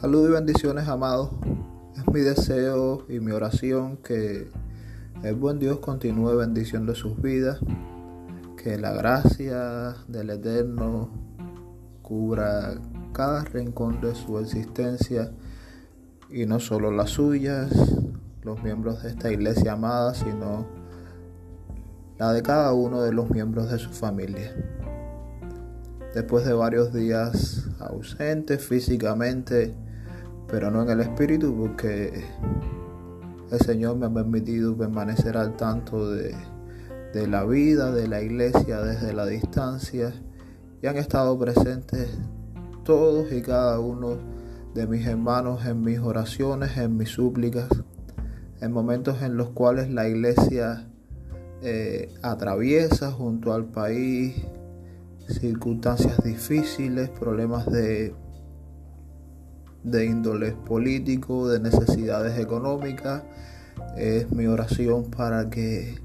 Salud y bendiciones, amados. Es mi deseo y mi oración que el buen Dios continúe bendiciendo sus vidas, que la gracia del Eterno cubra cada rincón de su existencia y no solo las suyas, los miembros de esta iglesia amada, sino la de cada uno de los miembros de su familia después de varios días ausentes físicamente, pero no en el espíritu, porque el Señor me ha permitido permanecer al tanto de, de la vida de la iglesia desde la distancia y han estado presentes todos y cada uno de mis hermanos en mis oraciones, en mis súplicas, en momentos en los cuales la iglesia eh, atraviesa junto al país circunstancias difíciles, problemas de, de índole político, de necesidades económicas. Es mi oración para que,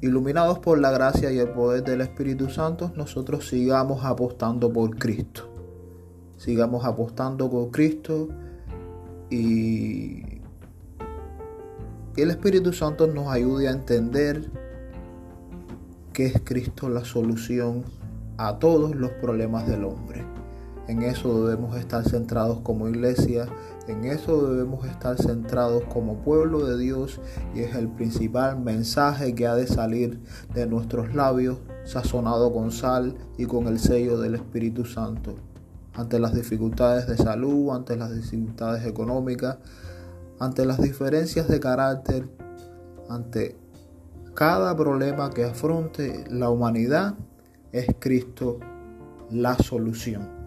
iluminados por la gracia y el poder del Espíritu Santo, nosotros sigamos apostando por Cristo. Sigamos apostando por Cristo y, y el Espíritu Santo nos ayude a entender que es Cristo la solución a todos los problemas del hombre. En eso debemos estar centrados como iglesia, en eso debemos estar centrados como pueblo de Dios y es el principal mensaje que ha de salir de nuestros labios, sazonado con sal y con el sello del Espíritu Santo. Ante las dificultades de salud, ante las dificultades económicas, ante las diferencias de carácter, ante cada problema que afronte la humanidad es Cristo la solución.